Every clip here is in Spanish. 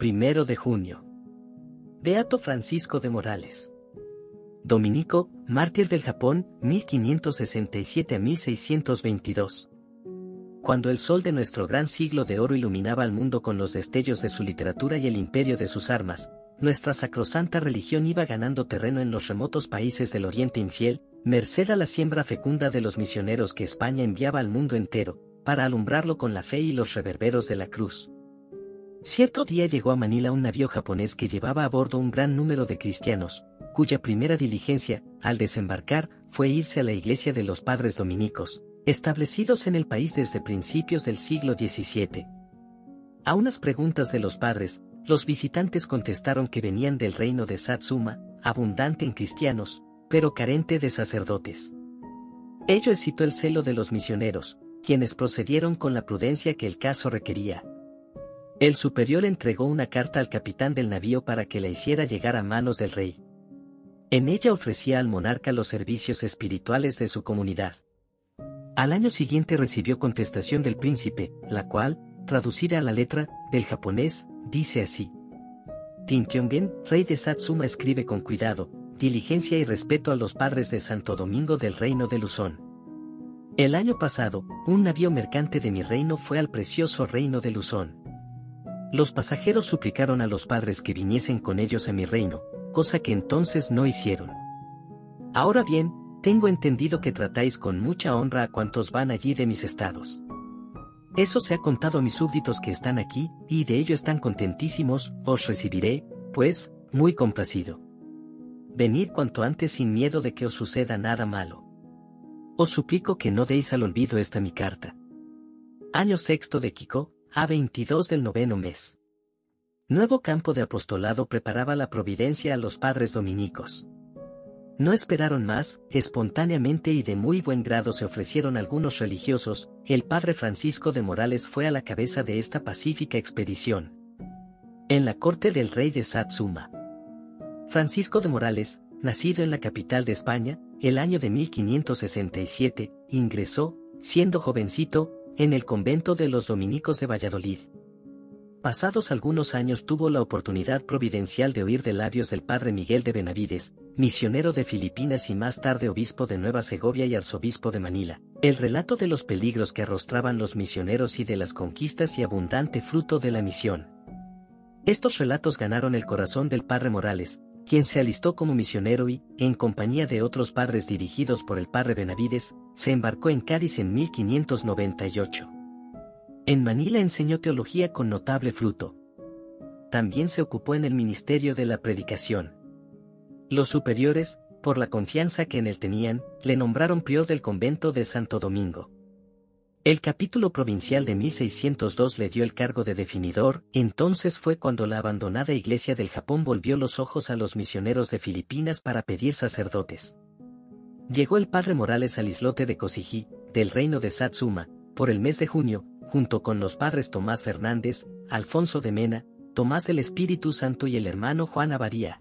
Primero de junio. Beato Francisco de Morales. Dominico, mártir del Japón, 1567 a 1622. Cuando el sol de nuestro gran siglo de oro iluminaba al mundo con los destellos de su literatura y el imperio de sus armas, nuestra sacrosanta religión iba ganando terreno en los remotos países del Oriente infiel, merced a la siembra fecunda de los misioneros que España enviaba al mundo entero, para alumbrarlo con la fe y los reverberos de la cruz. Cierto día llegó a Manila un navío japonés que llevaba a bordo un gran número de cristianos, cuya primera diligencia, al desembarcar, fue irse a la iglesia de los padres dominicos, establecidos en el país desde principios del siglo XVII. A unas preguntas de los padres, los visitantes contestaron que venían del reino de Satsuma, abundante en cristianos, pero carente de sacerdotes. Ello excitó el celo de los misioneros, quienes procedieron con la prudencia que el caso requería. El superior entregó una carta al capitán del navío para que la hiciera llegar a manos del rey. En ella ofrecía al monarca los servicios espirituales de su comunidad. Al año siguiente recibió contestación del príncipe, la cual, traducida a la letra, del japonés, dice así. Tin rey de Satsuma escribe con cuidado, diligencia y respeto a los padres de Santo Domingo del reino de Luzón. El año pasado, un navío mercante de mi reino fue al precioso reino de Luzón. Los pasajeros suplicaron a los padres que viniesen con ellos a mi reino, cosa que entonces no hicieron. Ahora bien, tengo entendido que tratáis con mucha honra a cuantos van allí de mis estados. Eso se ha contado a mis súbditos que están aquí, y de ello están contentísimos, os recibiré, pues, muy complacido. Venid cuanto antes sin miedo de que os suceda nada malo. Os suplico que no deis al olvido esta mi carta. Año sexto de Kiko, a 22 del noveno mes. Nuevo campo de apostolado preparaba la providencia a los padres dominicos. No esperaron más, espontáneamente y de muy buen grado se ofrecieron algunos religiosos, el padre Francisco de Morales fue a la cabeza de esta pacífica expedición. En la corte del rey de Satsuma. Francisco de Morales, nacido en la capital de España, el año de 1567, ingresó, siendo jovencito, en el convento de los dominicos de Valladolid. Pasados algunos años tuvo la oportunidad providencial de oír de labios del padre Miguel de Benavides, misionero de Filipinas y más tarde obispo de Nueva Segovia y arzobispo de Manila, el relato de los peligros que arrostraban los misioneros y de las conquistas y abundante fruto de la misión. Estos relatos ganaron el corazón del padre Morales, quien se alistó como misionero y, en compañía de otros padres dirigidos por el padre Benavides, se embarcó en Cádiz en 1598. En Manila enseñó teología con notable fruto. También se ocupó en el ministerio de la predicación. Los superiores, por la confianza que en él tenían, le nombraron prior del convento de Santo Domingo. El capítulo provincial de 1602 le dio el cargo de definidor, entonces fue cuando la abandonada iglesia del Japón volvió los ojos a los misioneros de Filipinas para pedir sacerdotes. Llegó el padre Morales al islote de Kosiji, del reino de Satsuma, por el mes de junio, junto con los padres Tomás Fernández, Alfonso de Mena, Tomás del Espíritu Santo y el hermano Juan Abadía.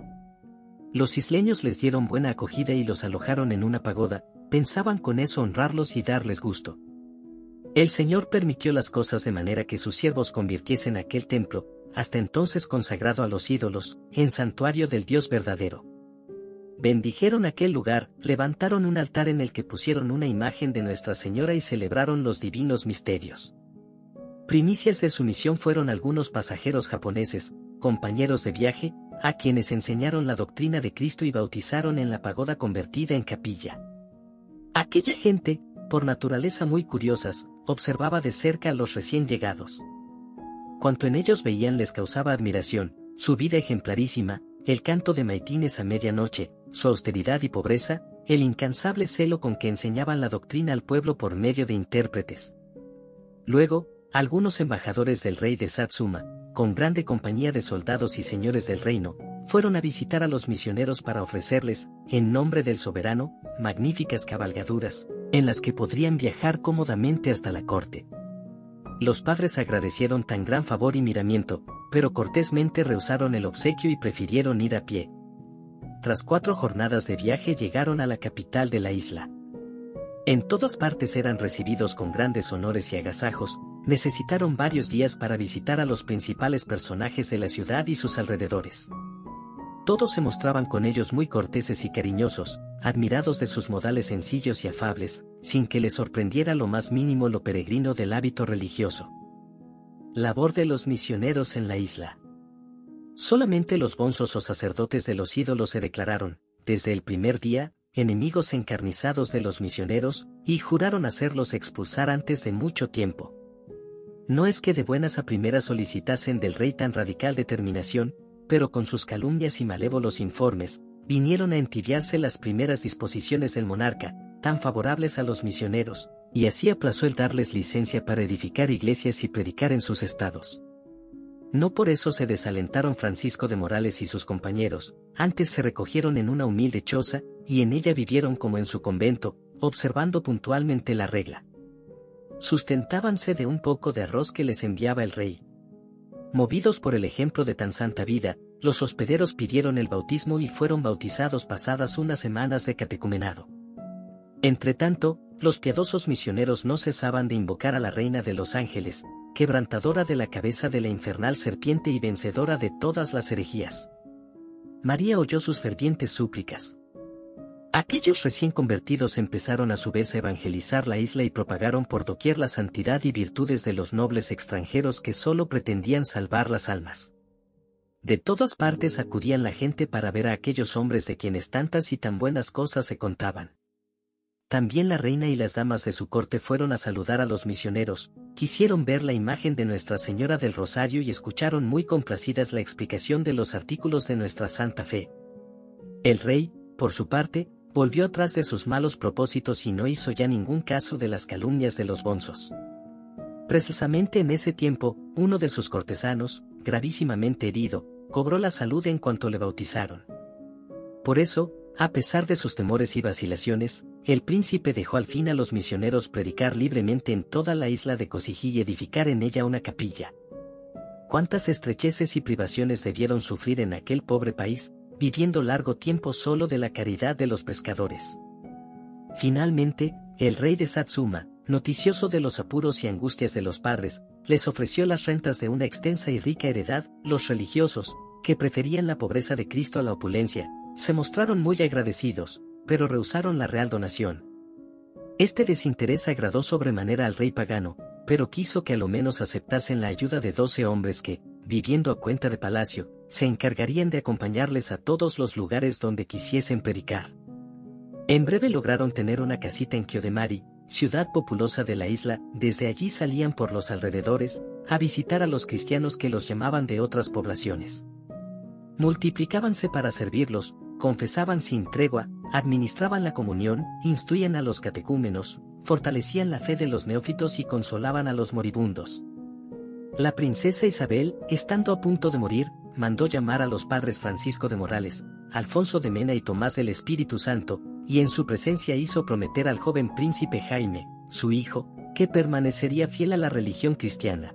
Los isleños les dieron buena acogida y los alojaron en una pagoda, pensaban con eso honrarlos y darles gusto. El Señor permitió las cosas de manera que sus siervos convirtiesen aquel templo, hasta entonces consagrado a los ídolos, en santuario del Dios verdadero. Bendijeron aquel lugar, levantaron un altar en el que pusieron una imagen de Nuestra Señora y celebraron los divinos misterios. Primicias de su misión fueron algunos pasajeros japoneses, compañeros de viaje, a quienes enseñaron la doctrina de Cristo y bautizaron en la pagoda convertida en capilla. Aquella gente, por naturaleza muy curiosas, observaba de cerca a los recién llegados. Cuanto en ellos veían les causaba admiración, su vida ejemplarísima, el canto de maitines a medianoche, su austeridad y pobreza, el incansable celo con que enseñaban la doctrina al pueblo por medio de intérpretes. Luego, algunos embajadores del rey de Satsuma, con grande compañía de soldados y señores del reino, fueron a visitar a los misioneros para ofrecerles, en nombre del soberano, magníficas cabalgaduras, en las que podrían viajar cómodamente hasta la corte. Los padres agradecieron tan gran favor y miramiento, pero cortésmente rehusaron el obsequio y prefirieron ir a pie. Tras cuatro jornadas de viaje llegaron a la capital de la isla. En todas partes eran recibidos con grandes honores y agasajos, necesitaron varios días para visitar a los principales personajes de la ciudad y sus alrededores. Todos se mostraban con ellos muy corteses y cariñosos, admirados de sus modales sencillos y afables, sin que les sorprendiera lo más mínimo lo peregrino del hábito religioso. Labor de los misioneros en la isla. Solamente los bonzos o sacerdotes de los ídolos se declararon, desde el primer día, enemigos encarnizados de los misioneros, y juraron hacerlos expulsar antes de mucho tiempo. No es que de buenas a primeras solicitasen del rey tan radical determinación, pero con sus calumnias y malévolos informes, vinieron a entibiarse las primeras disposiciones del monarca, tan favorables a los misioneros, y así aplazó el darles licencia para edificar iglesias y predicar en sus estados. No por eso se desalentaron Francisco de Morales y sus compañeros, antes se recogieron en una humilde choza, y en ella vivieron como en su convento, observando puntualmente la regla. Sustentábanse de un poco de arroz que les enviaba el rey. Movidos por el ejemplo de tan santa vida, los hospederos pidieron el bautismo y fueron bautizados pasadas unas semanas de catecumenado. Entretanto, los piadosos misioneros no cesaban de invocar a la Reina de los Ángeles, quebrantadora de la cabeza de la infernal serpiente y vencedora de todas las herejías. María oyó sus fervientes súplicas. Aquellos recién convertidos empezaron a su vez a evangelizar la isla y propagaron por doquier la santidad y virtudes de los nobles extranjeros que solo pretendían salvar las almas. De todas partes acudían la gente para ver a aquellos hombres de quienes tantas y tan buenas cosas se contaban. También la reina y las damas de su corte fueron a saludar a los misioneros, quisieron ver la imagen de Nuestra Señora del Rosario y escucharon muy complacidas la explicación de los artículos de nuestra Santa Fe. El rey, por su parte, volvió atrás de sus malos propósitos y no hizo ya ningún caso de las calumnias de los bonzos. Precisamente en ese tiempo, uno de sus cortesanos, gravísimamente herido, cobró la salud en cuanto le bautizaron. Por eso, a pesar de sus temores y vacilaciones, el príncipe dejó al fin a los misioneros predicar libremente en toda la isla de Cosijí y edificar en ella una capilla. Cuántas estrecheces y privaciones debieron sufrir en aquel pobre país, viviendo largo tiempo solo de la caridad de los pescadores. Finalmente, el rey de Satsuma, noticioso de los apuros y angustias de los padres, les ofreció las rentas de una extensa y rica heredad, los religiosos, que preferían la pobreza de Cristo a la opulencia, se mostraron muy agradecidos, pero rehusaron la real donación. Este desinterés agradó sobremanera al rey pagano, pero quiso que a lo menos aceptasen la ayuda de doce hombres que, viviendo a cuenta de palacio, se encargarían de acompañarles a todos los lugares donde quisiesen predicar. En breve lograron tener una casita en Kiodemari, ciudad populosa de la isla, desde allí salían por los alrededores, a visitar a los cristianos que los llamaban de otras poblaciones. Multiplicábanse para servirlos, confesaban sin tregua, administraban la comunión, instruían a los catecúmenos, fortalecían la fe de los neófitos y consolaban a los moribundos. La princesa Isabel, estando a punto de morir, mandó llamar a los padres Francisco de Morales, Alfonso de Mena y Tomás del Espíritu Santo, y en su presencia hizo prometer al joven príncipe Jaime, su hijo, que permanecería fiel a la religión cristiana.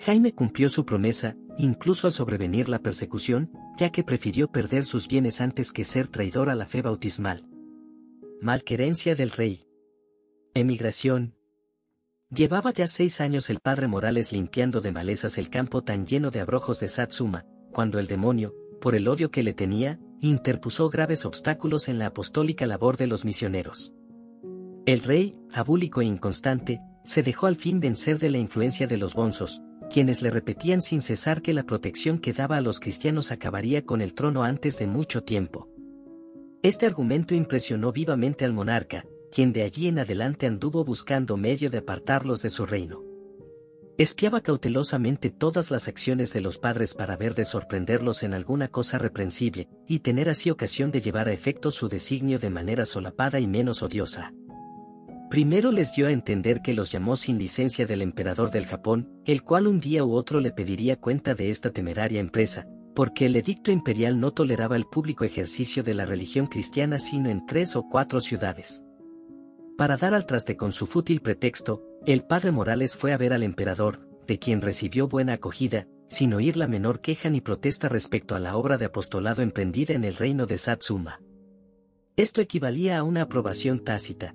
Jaime cumplió su promesa, incluso al sobrevenir la persecución, ya que prefirió perder sus bienes antes que ser traidor a la fe bautismal. Malquerencia del rey. Emigración, Llevaba ya seis años el padre Morales limpiando de malezas el campo tan lleno de abrojos de Satsuma, cuando el demonio, por el odio que le tenía, interpuso graves obstáculos en la apostólica labor de los misioneros. El rey, abúlico e inconstante, se dejó al fin vencer de la influencia de los bonzos, quienes le repetían sin cesar que la protección que daba a los cristianos acabaría con el trono antes de mucho tiempo. Este argumento impresionó vivamente al monarca, quien de allí en adelante anduvo buscando medio de apartarlos de su reino. Espiaba cautelosamente todas las acciones de los padres para ver de sorprenderlos en alguna cosa reprensible, y tener así ocasión de llevar a efecto su designio de manera solapada y menos odiosa. Primero les dio a entender que los llamó sin licencia del emperador del Japón, el cual un día u otro le pediría cuenta de esta temeraria empresa, porque el edicto imperial no toleraba el público ejercicio de la religión cristiana sino en tres o cuatro ciudades. Para dar al traste con su fútil pretexto, el padre Morales fue a ver al emperador, de quien recibió buena acogida, sin oír la menor queja ni protesta respecto a la obra de apostolado emprendida en el reino de Satsuma. Esto equivalía a una aprobación tácita.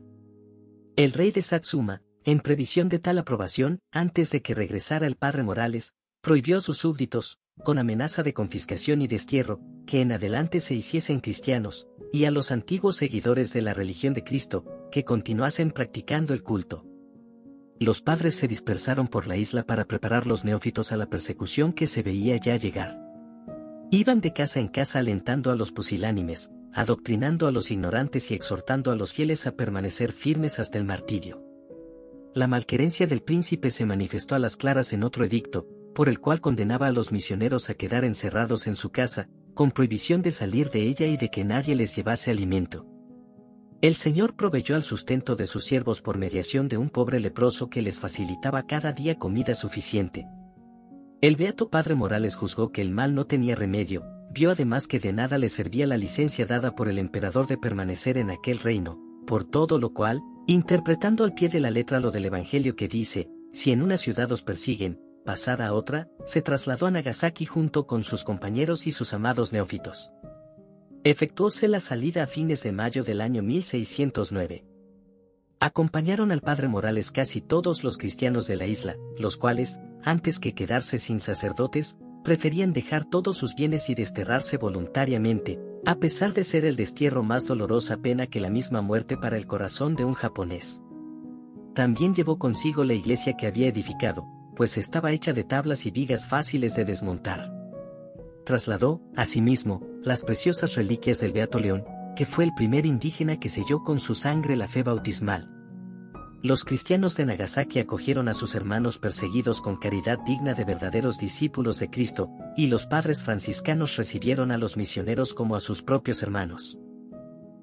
El rey de Satsuma, en previsión de tal aprobación, antes de que regresara el padre Morales, prohibió a sus súbditos, con amenaza de confiscación y destierro, que en adelante se hiciesen cristianos, y a los antiguos seguidores de la religión de Cristo, que continuasen practicando el culto. Los padres se dispersaron por la isla para preparar los neófitos a la persecución que se veía ya llegar. Iban de casa en casa alentando a los pusilánimes, adoctrinando a los ignorantes y exhortando a los fieles a permanecer firmes hasta el martirio. La malquerencia del príncipe se manifestó a las claras en otro edicto, por el cual condenaba a los misioneros a quedar encerrados en su casa, con prohibición de salir de ella y de que nadie les llevase alimento. El Señor proveyó al sustento de sus siervos por mediación de un pobre leproso que les facilitaba cada día comida suficiente. El beato Padre Morales juzgó que el mal no tenía remedio, vio además que de nada le servía la licencia dada por el emperador de permanecer en aquel reino, por todo lo cual, interpretando al pie de la letra lo del Evangelio que dice, si en una ciudad os persiguen, pasada a otra, se trasladó a Nagasaki junto con sus compañeros y sus amados neófitos. Efectuóse la salida a fines de mayo del año 1609. Acompañaron al padre Morales casi todos los cristianos de la isla, los cuales, antes que quedarse sin sacerdotes, preferían dejar todos sus bienes y desterrarse voluntariamente, a pesar de ser el destierro más dolorosa pena que la misma muerte para el corazón de un japonés. También llevó consigo la iglesia que había edificado, pues estaba hecha de tablas y vigas fáciles de desmontar. Trasladó, asimismo, las preciosas reliquias del Beato León, que fue el primer indígena que selló con su sangre la fe bautismal. Los cristianos de Nagasaki acogieron a sus hermanos perseguidos con caridad digna de verdaderos discípulos de Cristo, y los padres franciscanos recibieron a los misioneros como a sus propios hermanos.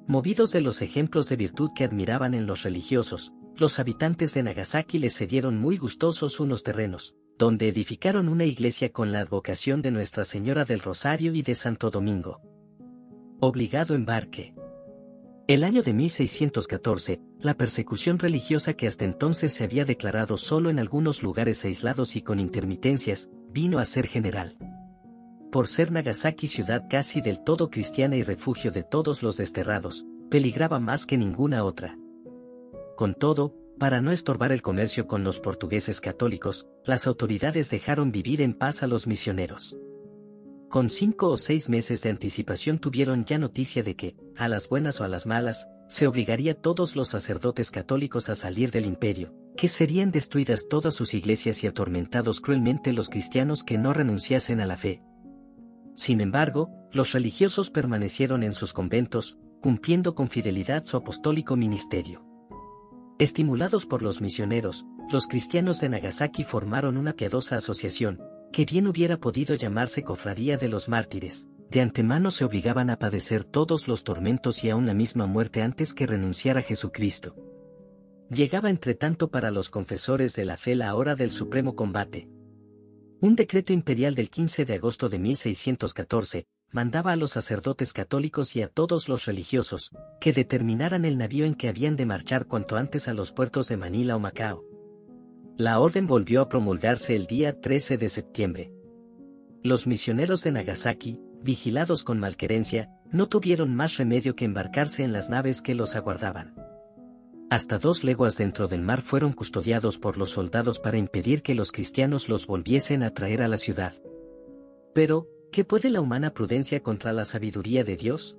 Movidos de los ejemplos de virtud que admiraban en los religiosos, los habitantes de Nagasaki les cedieron muy gustosos unos terrenos, donde edificaron una iglesia con la advocación de Nuestra Señora del Rosario y de Santo Domingo. Obligado embarque. El año de 1614, la persecución religiosa que hasta entonces se había declarado solo en algunos lugares aislados y con intermitencias, vino a ser general. Por ser Nagasaki ciudad casi del todo cristiana y refugio de todos los desterrados, peligraba más que ninguna otra. Con todo, para no estorbar el comercio con los portugueses católicos, las autoridades dejaron vivir en paz a los misioneros. Con cinco o seis meses de anticipación tuvieron ya noticia de que, a las buenas o a las malas, se obligaría a todos los sacerdotes católicos a salir del imperio, que serían destruidas todas sus iglesias y atormentados cruelmente los cristianos que no renunciasen a la fe. Sin embargo, los religiosos permanecieron en sus conventos, cumpliendo con fidelidad su apostólico ministerio. Estimulados por los misioneros, los cristianos de Nagasaki formaron una piadosa asociación, que bien hubiera podido llamarse Cofradía de los Mártires. De antemano se obligaban a padecer todos los tormentos y aún la misma muerte antes que renunciar a Jesucristo. Llegaba entre tanto para los confesores de la fe la hora del supremo combate. Un decreto imperial del 15 de agosto de 1614, mandaba a los sacerdotes católicos y a todos los religiosos, que determinaran el navío en que habían de marchar cuanto antes a los puertos de Manila o Macao. La orden volvió a promulgarse el día 13 de septiembre. Los misioneros de Nagasaki, vigilados con malquerencia, no tuvieron más remedio que embarcarse en las naves que los aguardaban. Hasta dos leguas dentro del mar fueron custodiados por los soldados para impedir que los cristianos los volviesen a traer a la ciudad. Pero, ¿Qué puede la humana prudencia contra la sabiduría de Dios?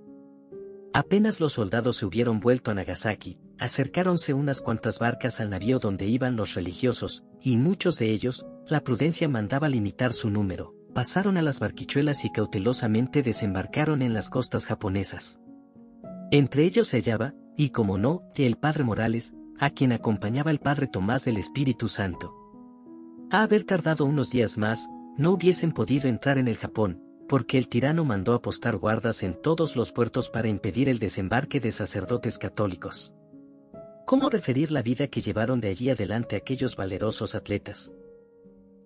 Apenas los soldados se hubieron vuelto a Nagasaki, acercáronse unas cuantas barcas al navío donde iban los religiosos, y muchos de ellos, la prudencia mandaba limitar su número, pasaron a las barquichuelas y cautelosamente desembarcaron en las costas japonesas. Entre ellos se hallaba, y como no, el padre Morales, a quien acompañaba el padre Tomás del Espíritu Santo. A haber tardado unos días más, no hubiesen podido entrar en el Japón, porque el tirano mandó apostar guardas en todos los puertos para impedir el desembarque de sacerdotes católicos. ¿Cómo referir la vida que llevaron de allí adelante aquellos valerosos atletas?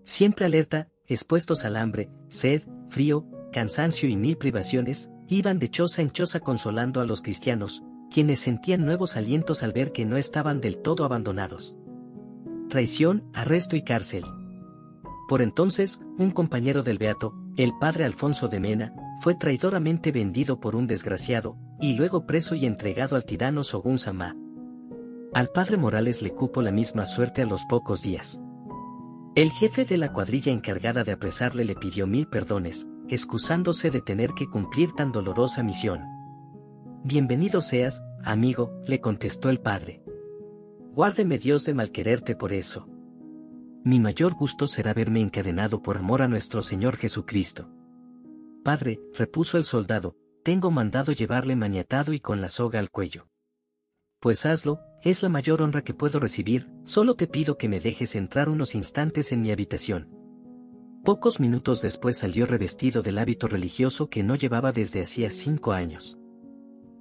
Siempre alerta, expuestos al hambre, sed, frío, cansancio y mil privaciones, iban de choza en choza consolando a los cristianos, quienes sentían nuevos alientos al ver que no estaban del todo abandonados. Traición, arresto y cárcel. Por entonces, un compañero del Beato, el padre Alfonso de Mena, fue traidoramente vendido por un desgraciado, y luego preso y entregado al tirano Sogun Sama. Al padre Morales le cupo la misma suerte a los pocos días. El jefe de la cuadrilla encargada de apresarle le pidió mil perdones, excusándose de tener que cumplir tan dolorosa misión. Bienvenido seas, amigo, le contestó el padre. Guárdeme Dios de malquererte por eso. Mi mayor gusto será verme encadenado por amor a nuestro Señor Jesucristo. Padre, repuso el soldado, tengo mandado llevarle maniatado y con la soga al cuello. Pues hazlo, es la mayor honra que puedo recibir, solo te pido que me dejes entrar unos instantes en mi habitación. Pocos minutos después salió revestido del hábito religioso que no llevaba desde hacía cinco años.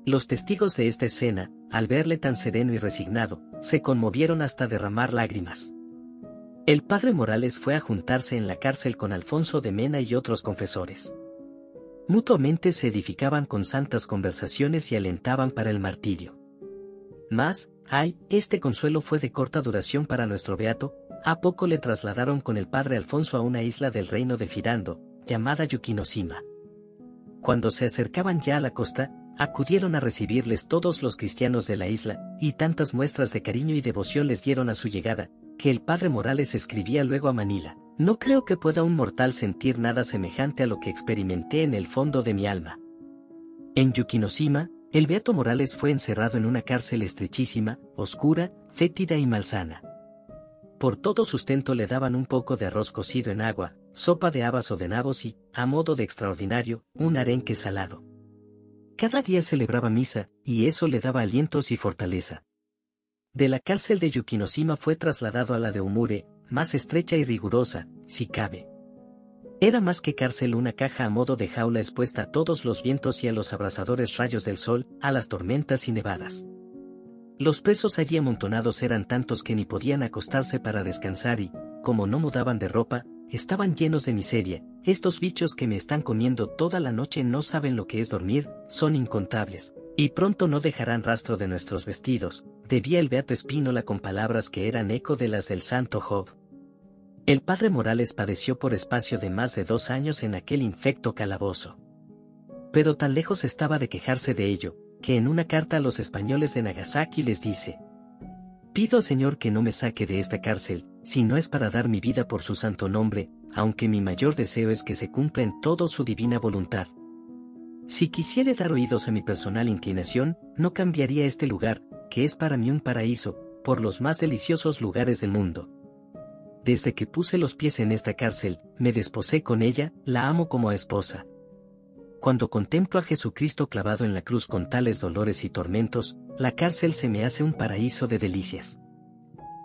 Los testigos de esta escena, al verle tan sereno y resignado, se conmovieron hasta derramar lágrimas. El padre Morales fue a juntarse en la cárcel con Alfonso de Mena y otros confesores. Mutuamente se edificaban con santas conversaciones y alentaban para el martirio. Mas, ay, este consuelo fue de corta duración para nuestro beato, a poco le trasladaron con el padre Alfonso a una isla del reino de Firando, llamada Yukinoshima. Cuando se acercaban ya a la costa, acudieron a recibirles todos los cristianos de la isla, y tantas muestras de cariño y devoción les dieron a su llegada, que el padre Morales escribía luego a Manila. No creo que pueda un mortal sentir nada semejante a lo que experimenté en el fondo de mi alma. En Yukinoshima, el Beato Morales fue encerrado en una cárcel estrechísima, oscura, fétida y malsana. Por todo sustento le daban un poco de arroz cocido en agua, sopa de habas o de nabos y, a modo de extraordinario, un arenque salado. Cada día celebraba misa, y eso le daba alientos y fortaleza. De la cárcel de Yukinoshima fue trasladado a la de Umure, más estrecha y rigurosa, si cabe. Era más que cárcel una caja a modo de jaula expuesta a todos los vientos y a los abrasadores rayos del sol, a las tormentas y nevadas. Los presos allí amontonados eran tantos que ni podían acostarse para descansar y, como no mudaban de ropa, estaban llenos de miseria. Estos bichos que me están comiendo toda la noche no saben lo que es dormir, son incontables, y pronto no dejarán rastro de nuestros vestidos, debía el beato Espínola con palabras que eran eco de las del santo Job. El padre Morales padeció por espacio de más de dos años en aquel infecto calabozo. Pero tan lejos estaba de quejarse de ello, que en una carta a los españoles de Nagasaki les dice, Pido al Señor que no me saque de esta cárcel, si no es para dar mi vida por su santo nombre, aunque mi mayor deseo es que se cumpla en todo su divina voluntad. Si quisiera dar oídos a mi personal inclinación, no cambiaría este lugar, que es para mí un paraíso, por los más deliciosos lugares del mundo. Desde que puse los pies en esta cárcel, me desposé con ella, la amo como esposa. Cuando contemplo a Jesucristo clavado en la cruz con tales dolores y tormentos, la cárcel se me hace un paraíso de delicias.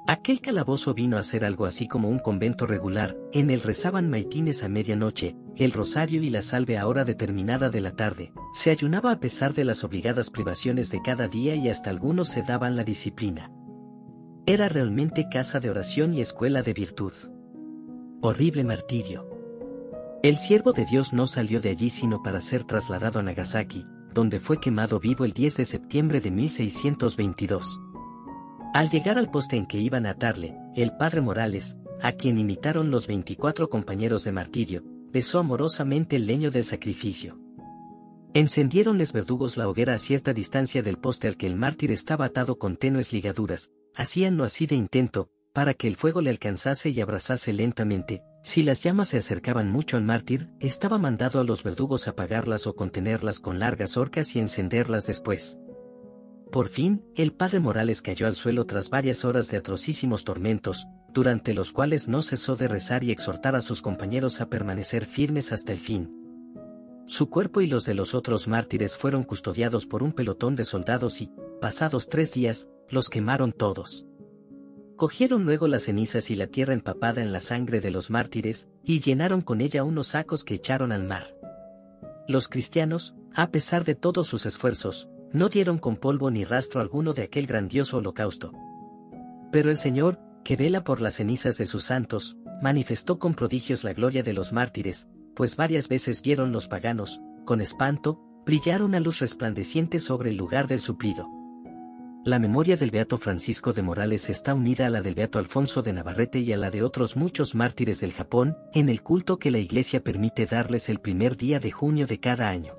Aquel calabozo vino a ser algo así como un convento regular, en él rezaban maitines a medianoche, el rosario y la salve a hora determinada de la tarde, se ayunaba a pesar de las obligadas privaciones de cada día y hasta algunos se daban la disciplina. Era realmente casa de oración y escuela de virtud. Horrible martirio. El siervo de Dios no salió de allí sino para ser trasladado a Nagasaki, donde fue quemado vivo el 10 de septiembre de 1622. Al llegar al poste en que iban a atarle, el padre Morales, a quien imitaron los 24 compañeros de martirio, besó amorosamente el leño del sacrificio. Encendieronles verdugos la hoguera a cierta distancia del poste al que el mártir estaba atado con tenues ligaduras, hacíanlo así de intento, para que el fuego le alcanzase y abrazase lentamente, si las llamas se acercaban mucho al mártir, estaba mandado a los verdugos apagarlas o contenerlas con largas horcas y encenderlas después. Por fin, el padre Morales cayó al suelo tras varias horas de atrocísimos tormentos, durante los cuales no cesó de rezar y exhortar a sus compañeros a permanecer firmes hasta el fin. Su cuerpo y los de los otros mártires fueron custodiados por un pelotón de soldados y, pasados tres días, los quemaron todos. Cogieron luego las cenizas y la tierra empapada en la sangre de los mártires, y llenaron con ella unos sacos que echaron al mar. Los cristianos, a pesar de todos sus esfuerzos, no dieron con polvo ni rastro alguno de aquel grandioso holocausto. Pero el Señor, que vela por las cenizas de sus santos, manifestó con prodigios la gloria de los mártires, pues varias veces vieron los paganos, con espanto, brillar una luz resplandeciente sobre el lugar del suplido. La memoria del Beato Francisco de Morales está unida a la del Beato Alfonso de Navarrete y a la de otros muchos mártires del Japón, en el culto que la Iglesia permite darles el primer día de junio de cada año.